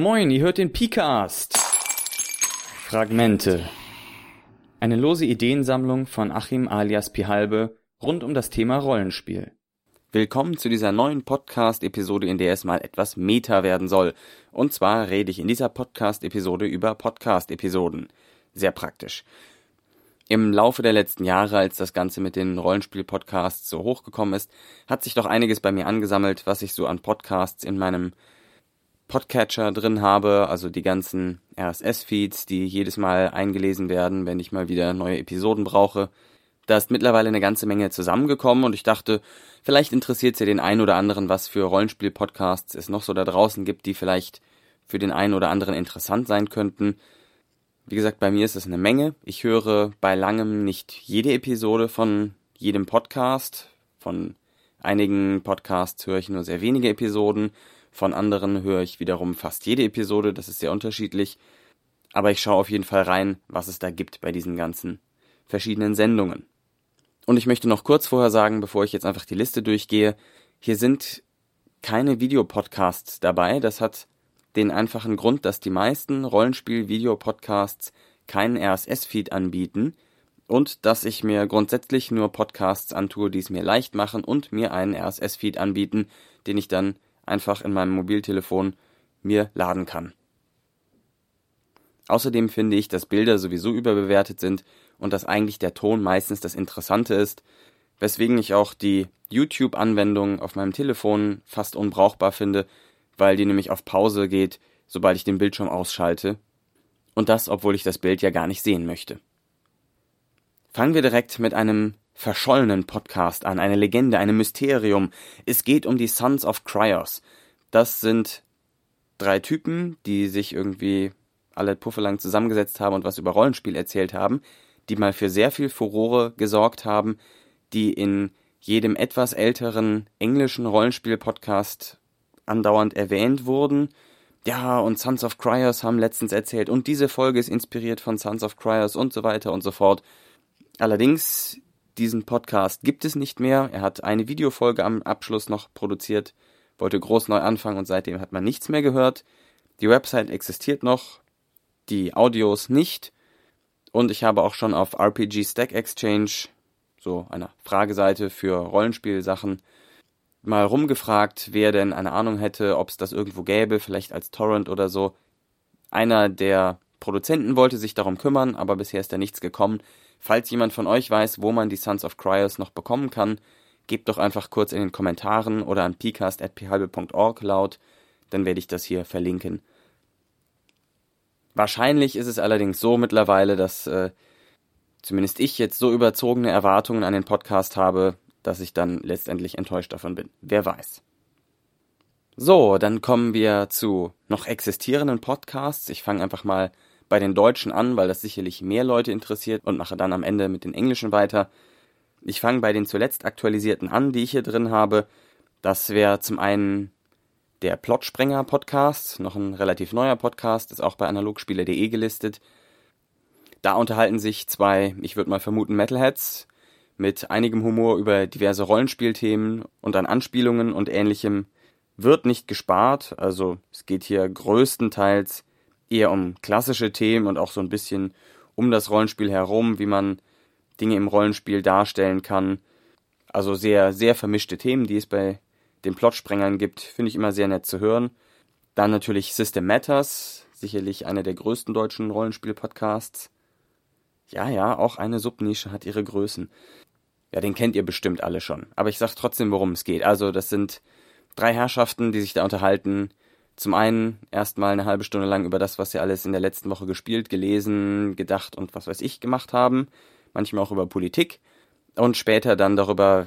Moin, ihr hört den Picast. Fragmente. Eine lose Ideensammlung von Achim alias Pihalbe rund um das Thema Rollenspiel. Willkommen zu dieser neuen Podcast-Episode, in der es mal etwas Meta werden soll. Und zwar rede ich in dieser Podcast-Episode über Podcast-Episoden. Sehr praktisch. Im Laufe der letzten Jahre, als das Ganze mit den Rollenspiel-Podcasts so hochgekommen ist, hat sich doch einiges bei mir angesammelt, was ich so an Podcasts in meinem Podcatcher drin habe, also die ganzen RSS-Feeds, die jedes Mal eingelesen werden, wenn ich mal wieder neue Episoden brauche. Da ist mittlerweile eine ganze Menge zusammengekommen und ich dachte, vielleicht interessiert es ja den einen oder anderen, was für Rollenspiel-Podcasts es noch so da draußen gibt, die vielleicht für den einen oder anderen interessant sein könnten. Wie gesagt, bei mir ist es eine Menge. Ich höre bei langem nicht jede Episode von jedem Podcast. Von einigen Podcasts höre ich nur sehr wenige Episoden. Von anderen höre ich wiederum fast jede Episode, das ist sehr unterschiedlich. Aber ich schaue auf jeden Fall rein, was es da gibt bei diesen ganzen verschiedenen Sendungen. Und ich möchte noch kurz vorher sagen, bevor ich jetzt einfach die Liste durchgehe, hier sind keine Videopodcasts dabei. Das hat den einfachen Grund, dass die meisten Rollenspiel-Videopodcasts keinen RSS-Feed anbieten und dass ich mir grundsätzlich nur Podcasts antue, die es mir leicht machen und mir einen RSS-Feed anbieten, den ich dann einfach in meinem Mobiltelefon mir laden kann. Außerdem finde ich, dass Bilder sowieso überbewertet sind und dass eigentlich der Ton meistens das Interessante ist, weswegen ich auch die YouTube-Anwendung auf meinem Telefon fast unbrauchbar finde, weil die nämlich auf Pause geht, sobald ich den Bildschirm ausschalte. Und das, obwohl ich das Bild ja gar nicht sehen möchte. Fangen wir direkt mit einem verschollenen Podcast an, eine Legende, ein Mysterium. Es geht um die Sons of Cryos. Das sind drei Typen, die sich irgendwie alle pufferlang zusammengesetzt haben und was über Rollenspiel erzählt haben, die mal für sehr viel Furore gesorgt haben, die in jedem etwas älteren englischen Rollenspiel-Podcast andauernd erwähnt wurden. Ja, und Sons of Cryos haben letztens erzählt und diese Folge ist inspiriert von Sons of Cryos und so weiter und so fort. Allerdings diesen Podcast gibt es nicht mehr. Er hat eine Videofolge am Abschluss noch produziert, wollte groß neu anfangen und seitdem hat man nichts mehr gehört. Die Website existiert noch, die Audios nicht. Und ich habe auch schon auf RPG Stack Exchange, so einer Frageseite für Rollenspielsachen, mal rumgefragt, wer denn eine Ahnung hätte, ob es das irgendwo gäbe, vielleicht als Torrent oder so. Einer der Produzenten wollte sich darum kümmern, aber bisher ist da nichts gekommen. Falls jemand von euch weiß, wo man die Sons of Cryos noch bekommen kann, gebt doch einfach kurz in den Kommentaren oder an pcast.phalbe.org laut, dann werde ich das hier verlinken. Wahrscheinlich ist es allerdings so mittlerweile, dass äh, zumindest ich jetzt so überzogene Erwartungen an den Podcast habe, dass ich dann letztendlich enttäuscht davon bin. Wer weiß. So, dann kommen wir zu noch existierenden Podcasts. Ich fange einfach mal bei den Deutschen an, weil das sicherlich mehr Leute interessiert und mache dann am Ende mit den Englischen weiter. Ich fange bei den zuletzt aktualisierten an, die ich hier drin habe. Das wäre zum einen der Plotsprenger Podcast, noch ein relativ neuer Podcast, ist auch bei analogspieler.de gelistet. Da unterhalten sich zwei, ich würde mal vermuten, Metalheads mit einigem Humor über diverse Rollenspielthemen und an Anspielungen und ähnlichem wird nicht gespart. Also es geht hier größtenteils eher um klassische Themen und auch so ein bisschen um das Rollenspiel herum, wie man Dinge im Rollenspiel darstellen kann. Also sehr, sehr vermischte Themen, die es bei den Plotsprengern gibt, finde ich immer sehr nett zu hören. Dann natürlich System Matters, sicherlich einer der größten deutschen Rollenspiel-Podcasts. Ja, ja, auch eine Subnische hat ihre Größen. Ja, den kennt ihr bestimmt alle schon. Aber ich sag trotzdem, worum es geht. Also, das sind drei Herrschaften, die sich da unterhalten, zum einen erstmal eine halbe Stunde lang über das, was sie alles in der letzten Woche gespielt, gelesen, gedacht und was weiß ich gemacht haben. Manchmal auch über Politik. Und später dann darüber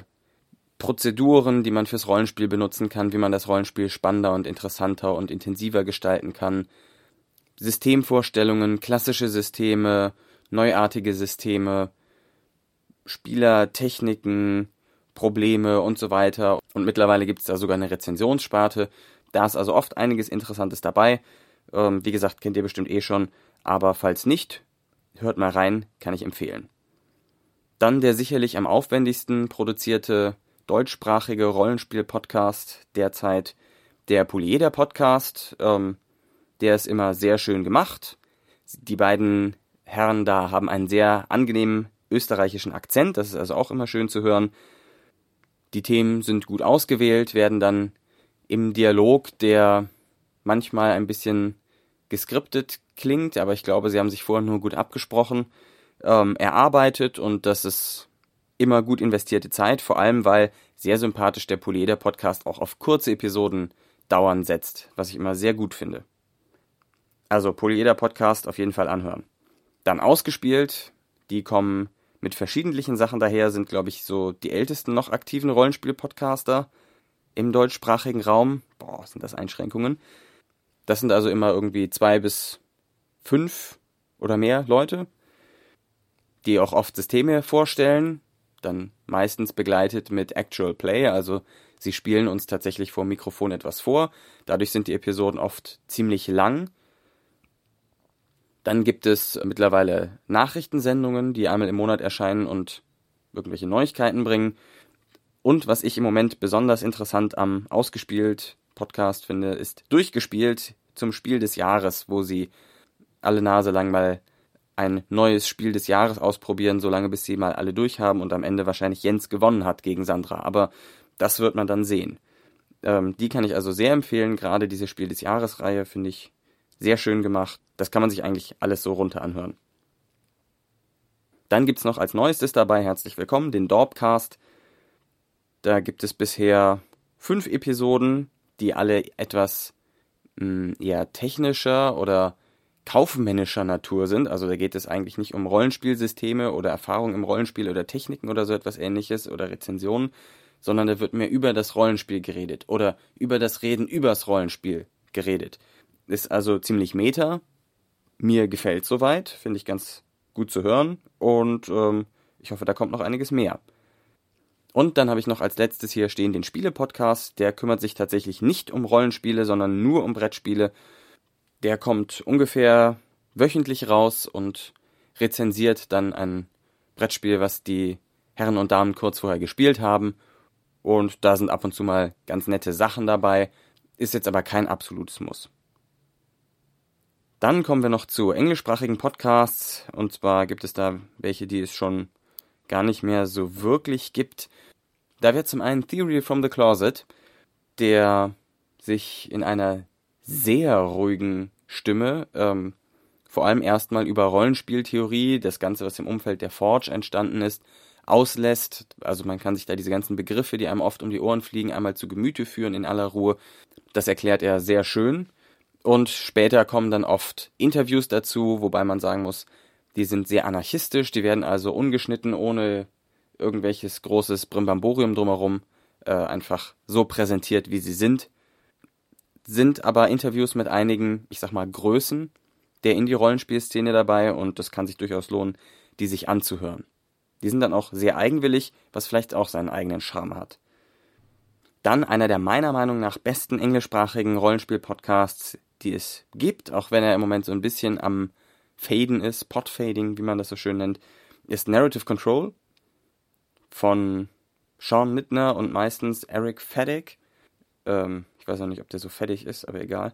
Prozeduren, die man fürs Rollenspiel benutzen kann, wie man das Rollenspiel spannender und interessanter und intensiver gestalten kann. Systemvorstellungen, klassische Systeme, neuartige Systeme, Spielertechniken, Probleme und so weiter. Und mittlerweile gibt es da sogar eine Rezensionssparte, da ist also oft einiges Interessantes dabei. Ähm, wie gesagt, kennt ihr bestimmt eh schon. Aber falls nicht, hört mal rein, kann ich empfehlen. Dann der sicherlich am aufwendigsten produzierte deutschsprachige Rollenspiel-Podcast derzeit, der Polyeder-Podcast. Ähm, Der ist immer sehr schön gemacht. Die beiden Herren da haben einen sehr angenehmen österreichischen Akzent. Das ist also auch immer schön zu hören. Die Themen sind gut ausgewählt, werden dann im Dialog, der manchmal ein bisschen geskriptet klingt, aber ich glaube, sie haben sich vorher nur gut abgesprochen, ähm, erarbeitet und das ist immer gut investierte Zeit, vor allem weil sehr sympathisch der Poleder Podcast auch auf kurze Episoden dauern setzt, was ich immer sehr gut finde. Also Polyeder Podcast auf jeden Fall anhören. Dann ausgespielt, die kommen mit verschiedentlichen Sachen daher, sind glaube ich so die ältesten noch aktiven Rollenspiel-Podcaster im deutschsprachigen Raum. Boah, sind das Einschränkungen. Das sind also immer irgendwie zwei bis fünf oder mehr Leute, die auch oft Systeme vorstellen, dann meistens begleitet mit Actual Play, also sie spielen uns tatsächlich vor Mikrofon etwas vor. Dadurch sind die Episoden oft ziemlich lang. Dann gibt es mittlerweile Nachrichtensendungen, die einmal im Monat erscheinen und irgendwelche Neuigkeiten bringen. Und was ich im Moment besonders interessant am Ausgespielt Podcast finde, ist Durchgespielt zum Spiel des Jahres, wo sie alle Nase lang mal ein neues Spiel des Jahres ausprobieren, solange bis sie mal alle durchhaben und am Ende wahrscheinlich Jens gewonnen hat gegen Sandra. Aber das wird man dann sehen. Ähm, die kann ich also sehr empfehlen. Gerade diese Spiel des Jahres-Reihe finde ich sehr schön gemacht. Das kann man sich eigentlich alles so runter anhören. Dann gibt es noch als neuestes dabei, herzlich willkommen, den Dorpcast. Da gibt es bisher fünf Episoden, die alle etwas mh, hm, eher technischer oder kaufmännischer Natur sind. Also da geht es eigentlich nicht um Rollenspielsysteme oder Erfahrungen im Rollenspiel oder Techniken oder so etwas ähnliches oder Rezensionen, sondern da wird mehr über das Rollenspiel geredet oder über das Reden übers Rollenspiel geredet. Ist also ziemlich meta. Mir gefällt soweit, finde ich ganz gut zu hören und ähm, ich hoffe, da kommt noch einiges mehr. Und dann habe ich noch als letztes hier stehen den Spiele-Podcast. Der kümmert sich tatsächlich nicht um Rollenspiele, sondern nur um Brettspiele der kommt ungefähr wöchentlich raus und rezensiert dann ein Brettspiel, was die Herren und Damen kurz vorher gespielt haben. Und da sind ab und zu mal ganz nette Sachen dabei, ist jetzt aber kein absolutes Muss. Dann kommen wir noch zu englischsprachigen Podcasts. Und zwar gibt es da welche, die es schon gar nicht mehr so wirklich gibt. Da wird zum einen Theory from the Closet, der sich in einer sehr ruhigen Stimme, ähm, vor allem erstmal über Rollenspieltheorie, das Ganze, was im Umfeld der Forge entstanden ist, auslässt. Also man kann sich da diese ganzen Begriffe, die einem oft um die Ohren fliegen, einmal zu Gemüte führen in aller Ruhe. Das erklärt er sehr schön. Und später kommen dann oft Interviews dazu, wobei man sagen muss, die sind sehr anarchistisch, die werden also ungeschnitten, ohne irgendwelches großes Brimbamborium drumherum, äh, einfach so präsentiert, wie sie sind sind aber Interviews mit einigen, ich sag mal, Größen der Indie-Rollenspielszene dabei und das kann sich durchaus lohnen, die sich anzuhören. Die sind dann auch sehr eigenwillig, was vielleicht auch seinen eigenen Charme hat. Dann einer der meiner Meinung nach besten englischsprachigen Rollenspiel-Podcasts, die es gibt, auch wenn er im Moment so ein bisschen am Faden ist, Podfading, wie man das so schön nennt, ist Narrative Control von Sean Mittner und meistens Eric Fedek. Ähm, ich weiß auch nicht, ob der so fertig ist, aber egal.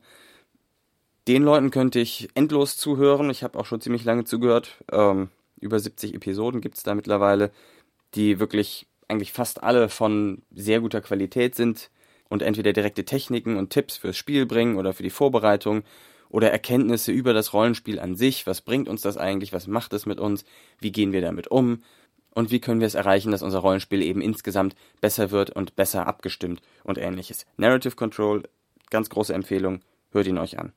Den Leuten könnte ich endlos zuhören. Ich habe auch schon ziemlich lange zugehört. Ähm, über 70 Episoden gibt es da mittlerweile, die wirklich eigentlich fast alle von sehr guter Qualität sind und entweder direkte Techniken und Tipps fürs Spiel bringen oder für die Vorbereitung oder Erkenntnisse über das Rollenspiel an sich. Was bringt uns das eigentlich? Was macht es mit uns? Wie gehen wir damit um? und wie können wir es erreichen, dass unser Rollenspiel eben insgesamt besser wird und besser abgestimmt und ähnliches. Narrative Control, ganz große Empfehlung, hört ihn euch an.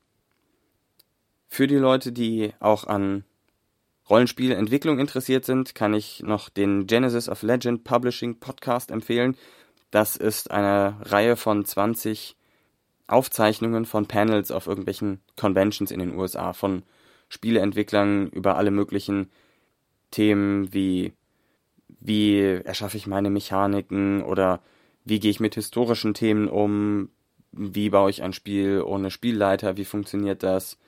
Für die Leute, die auch an Rollenspielentwicklung interessiert sind, kann ich noch den Genesis of Legend Publishing Podcast empfehlen. Das ist eine Reihe von 20 Aufzeichnungen von Panels auf irgendwelchen Conventions in den USA von Spieleentwicklern über alle möglichen Themen wie wie erschaffe ich meine Mechaniken oder wie gehe ich mit historischen Themen um, wie baue ich ein Spiel ohne Spielleiter, wie funktioniert das,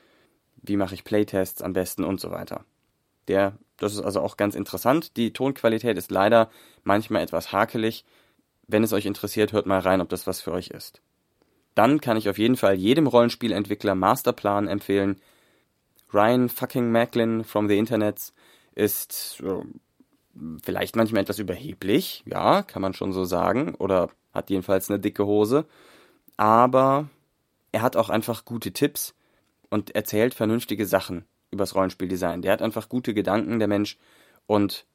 wie mache ich Playtests am besten und so weiter. Der, das ist also auch ganz interessant. Die Tonqualität ist leider manchmal etwas hakelig. Wenn es euch interessiert, hört mal rein, ob das was für euch ist. Dann kann ich auf jeden Fall jedem Rollenspielentwickler Masterplan empfehlen. Ryan fucking Macklin from the Internet ist äh, vielleicht manchmal etwas überheblich, ja, kann man schon so sagen, oder hat jedenfalls eine dicke Hose, aber er hat auch einfach gute Tipps und erzählt vernünftige Sachen übers Rollenspieldesign. Der hat einfach gute Gedanken, der Mensch, und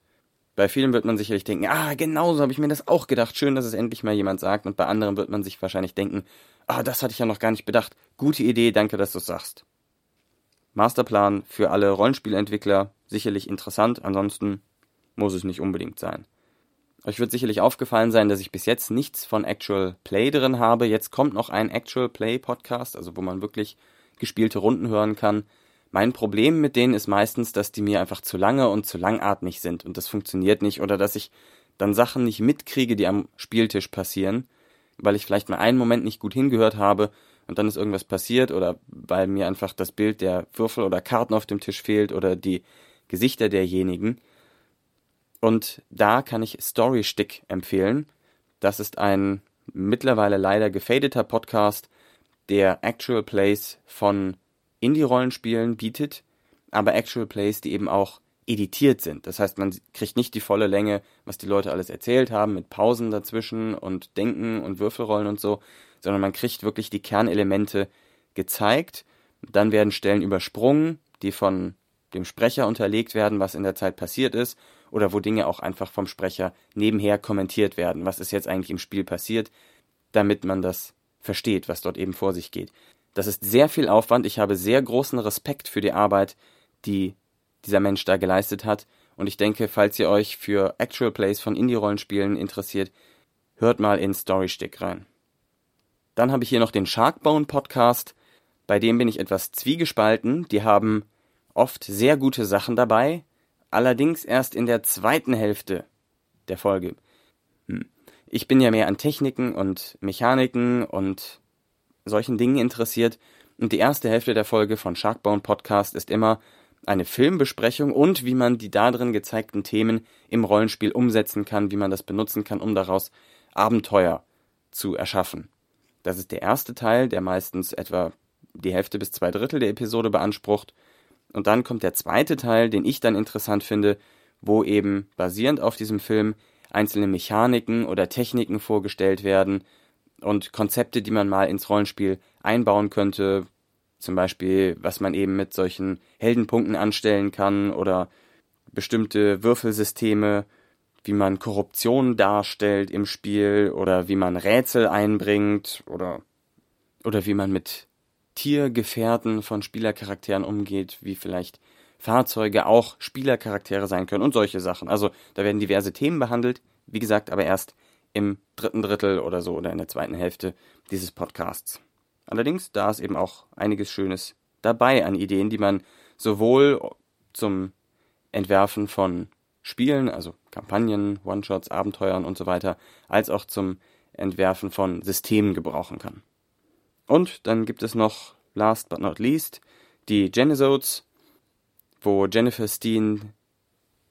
bei vielen wird man sicherlich denken, ah, genauso habe ich mir das auch gedacht. Schön, dass es endlich mal jemand sagt. Und bei anderen wird man sich wahrscheinlich denken, ah, das hatte ich ja noch gar nicht bedacht. Gute Idee, danke, dass du es sagst. Masterplan für alle Rollenspielentwickler, sicherlich interessant, ansonsten muss es nicht unbedingt sein. Euch wird sicherlich aufgefallen sein, dass ich bis jetzt nichts von Actual Play drin habe. Jetzt kommt noch ein Actual Play Podcast, also wo man wirklich gespielte Runden hören kann. Mein Problem mit denen ist meistens, dass die mir einfach zu lange und zu langatmig sind und das funktioniert nicht oder dass ich dann Sachen nicht mitkriege, die am Spieltisch passieren, weil ich vielleicht mal einen Moment nicht gut hingehört habe und dann ist irgendwas passiert oder weil mir einfach das Bild der Würfel oder Karten auf dem Tisch fehlt oder die Gesichter derjenigen. Und da kann ich Storystick empfehlen. Das ist ein mittlerweile leider gefadeter Podcast, der Actual Plays von Indie-Rollenspielen bietet, aber Actual Plays, die eben auch editiert sind. Das heißt, man kriegt nicht die volle Länge, was die Leute alles erzählt haben, mit Pausen dazwischen und Denken und Würfelrollen und so, sondern man kriegt wirklich die Kernelemente gezeigt. Dann werden Stellen übersprungen, die von dem Sprecher unterlegt werden, was in der Zeit passiert ist, oder wo Dinge auch einfach vom Sprecher nebenher kommentiert werden, was ist jetzt eigentlich im Spiel passiert, damit man das versteht, was dort eben vor sich geht. Das ist sehr viel Aufwand. Ich habe sehr großen Respekt für die Arbeit, die dieser Mensch da geleistet hat. Und ich denke, falls ihr euch für Actual Plays von Indie-Rollenspielen interessiert, hört mal in Storystick rein. Dann habe ich hier noch den Sharkbone Podcast. Bei dem bin ich etwas zwiegespalten. Die haben oft sehr gute Sachen dabei, allerdings erst in der zweiten Hälfte der Folge. Hm. Ich bin ja mehr an Techniken und Mechaniken und solchen Dingen interessiert. Und die erste Hälfte der Folge von Sharkbone Podcast ist immer eine Filmbesprechung und wie man die darin gezeigten Themen im Rollenspiel umsetzen kann, wie man das benutzen kann, um daraus Abenteuer zu erschaffen. Das ist der erste Teil, der meistens etwa die Hälfte bis zwei Drittel der Episode beansprucht. Und dann kommt der zweite Teil, den ich dann interessant finde, wo eben basierend auf diesem Film einzelne Mechaniken oder Techniken vorgestellt werden, und Konzepte, die man mal ins Rollenspiel einbauen könnte. Zum Beispiel, was man eben mit solchen Heldenpunkten anstellen kann oder bestimmte Würfelsysteme, wie man Korruption darstellt im Spiel oder wie man Rätsel einbringt oder, oder wie man mit Tiergefährten von Spielercharakteren umgeht, wie vielleicht Fahrzeuge auch Spielercharaktere sein können und solche Sachen. Also da werden diverse Themen behandelt, wie gesagt, aber erst im dritten Drittel oder so oder in der zweiten Hälfte dieses Podcasts. Allerdings, da ist eben auch einiges Schönes dabei an Ideen, die man sowohl zum Entwerfen von Spielen, also Kampagnen, One-Shots, Abenteuern und so weiter, als auch zum Entwerfen von Systemen gebrauchen kann. Und dann gibt es noch, last but not least, die Genisodes, wo Jennifer Steen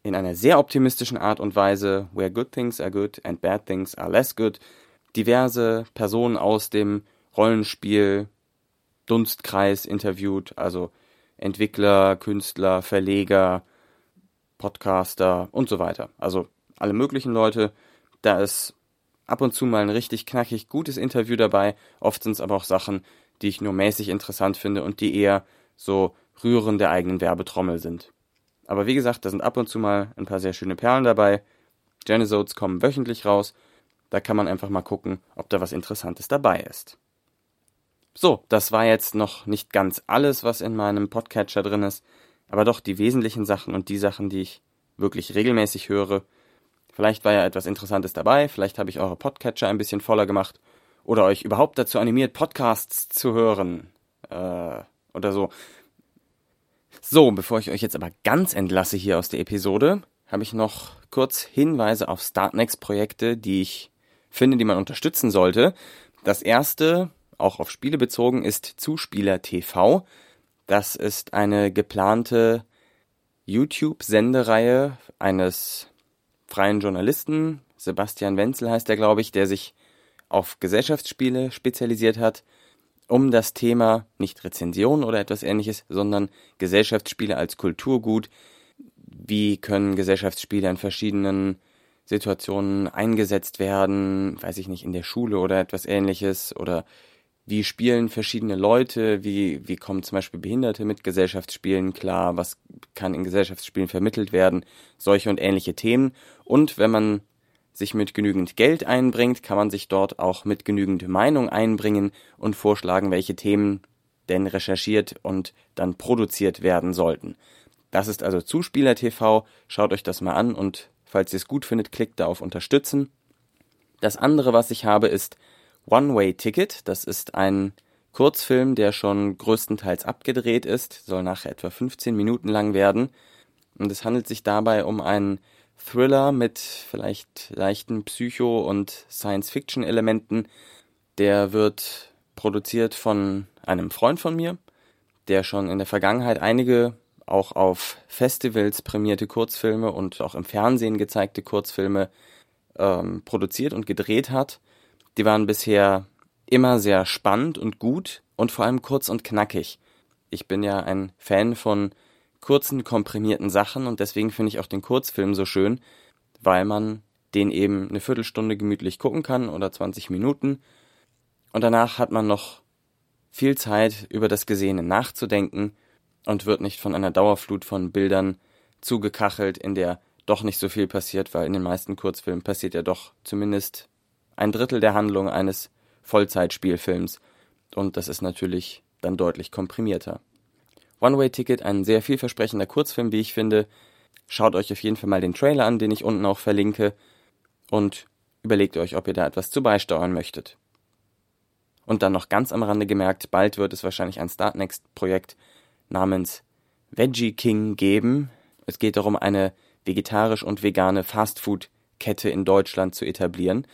in einer sehr optimistischen Art und Weise Where Good Things Are Good and Bad Things Are Less Good diverse Personen aus dem Rollenspiel Dunstkreis interviewt, also Entwickler, Künstler, Verleger, Podcaster und so weiter. Also alle möglichen Leute. Da ist ab und zu mal ein richtig knackig gutes Interview dabei. Oft sind es aber auch Sachen, die ich nur mäßig interessant finde und die eher so Rühren der eigenen Werbetrommel sind. Aber wie gesagt, da sind ab und zu mal ein paar sehr schöne Perlen dabei. Janisodes kommen wöchentlich raus. Da kann man einfach mal gucken, ob da was Interessantes dabei ist. So, das war jetzt noch nicht ganz alles, was in meinem Podcatcher drin ist, aber doch die wesentlichen Sachen und die Sachen, die ich wirklich regelmäßig höre. Vielleicht war ja etwas Interessantes dabei, vielleicht habe ich eure Podcatcher ein bisschen voller gemacht oder euch überhaupt dazu animiert, Podcasts zu hören äh, oder so. So, bevor ich euch jetzt aber ganz entlasse hier aus der Episode, habe ich noch kurz Hinweise auf Startnext-Projekte, die ich finde, die man unterstützen sollte. Das erste, auch auf Spiele bezogen, ist Zuspieler TV. Das ist eine geplante YouTube-Sendereihe eines freien Journalisten, Sebastian Wenzel heißt er, glaube ich, der sich auf Gesellschaftsspiele spezialisiert hat um das Thema nicht Rezension oder etwas ähnliches, sondern Gesellschaftsspiele als Kulturgut. Wie können Gesellschaftsspiele in verschiedenen Situationen eingesetzt werden, weiß ich nicht, in der Schule oder etwas ähnliches? Oder wie spielen verschiedene Leute, wie, wie kommen zum Beispiel Behinderte mit Gesellschaftsspielen klar, was kann in Gesellschaftsspielen vermittelt werden, solche und ähnliche Themen. Und wenn man sich mit genügend Geld einbringt, kann man sich dort auch mit genügend Meinung einbringen und vorschlagen, welche Themen denn recherchiert und dann produziert werden sollten. Das ist also Zuspieler TV. Schaut euch das mal an und falls ihr es gut findet, klickt da auf Unterstützen. Das andere, was ich habe, ist One-Way Ticket. Das ist ein Kurzfilm, der schon größtenteils abgedreht ist, soll nachher etwa 15 Minuten lang werden. Und es handelt sich dabei um einen Thriller mit vielleicht leichten Psycho- und Science-Fiction-Elementen. Der wird produziert von einem Freund von mir, der schon in der Vergangenheit einige auch auf Festivals prämierte Kurzfilme und auch im Fernsehen gezeigte Kurzfilme ähm, produziert und gedreht hat. Die waren bisher immer sehr spannend und gut und vor allem kurz und knackig. Ich bin ja ein Fan von kurzen, komprimierten Sachen und deswegen finde ich auch den Kurzfilm so schön, weil man den eben eine Viertelstunde gemütlich gucken kann oder 20 Minuten und danach hat man noch viel Zeit, über das Gesehene nachzudenken und wird nicht von einer Dauerflut von Bildern zugekachelt, in der doch nicht so viel passiert, weil in den meisten Kurzfilmen passiert ja doch zumindest ein Drittel der Handlung eines Vollzeitspielfilms und das ist natürlich dann deutlich komprimierter. One-Way Ticket, ein sehr vielversprechender Kurzfilm, wie ich finde. Schaut euch auf jeden Fall mal den Trailer an, den ich unten auch verlinke und überlegt euch, ob ihr da etwas zu beisteuern möchtet. Und dann noch ganz am Rande gemerkt, bald wird es wahrscheinlich ein Startnext-Projekt namens Veggie King geben. Es geht darum, eine vegetarisch und vegane Fastfood-Kette in Deutschland zu etablieren.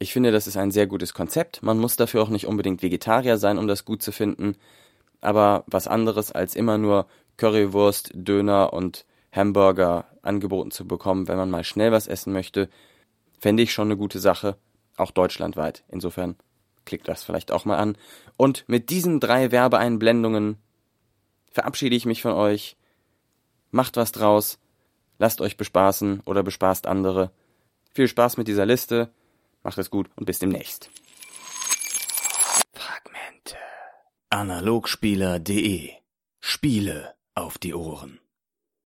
Ich finde, das ist ein sehr gutes Konzept. Man muss dafür auch nicht unbedingt Vegetarier sein, um das gut zu finden. Aber was anderes als immer nur Currywurst, Döner und Hamburger angeboten zu bekommen, wenn man mal schnell was essen möchte, fände ich schon eine gute Sache, auch deutschlandweit. Insofern klickt das vielleicht auch mal an. Und mit diesen drei Werbeeinblendungen verabschiede ich mich von euch. Macht was draus, lasst euch bespaßen oder bespaßt andere. Viel Spaß mit dieser Liste. Macht es gut und bis demnächst. Fragmente. Analogspieler.de Spiele auf die Ohren.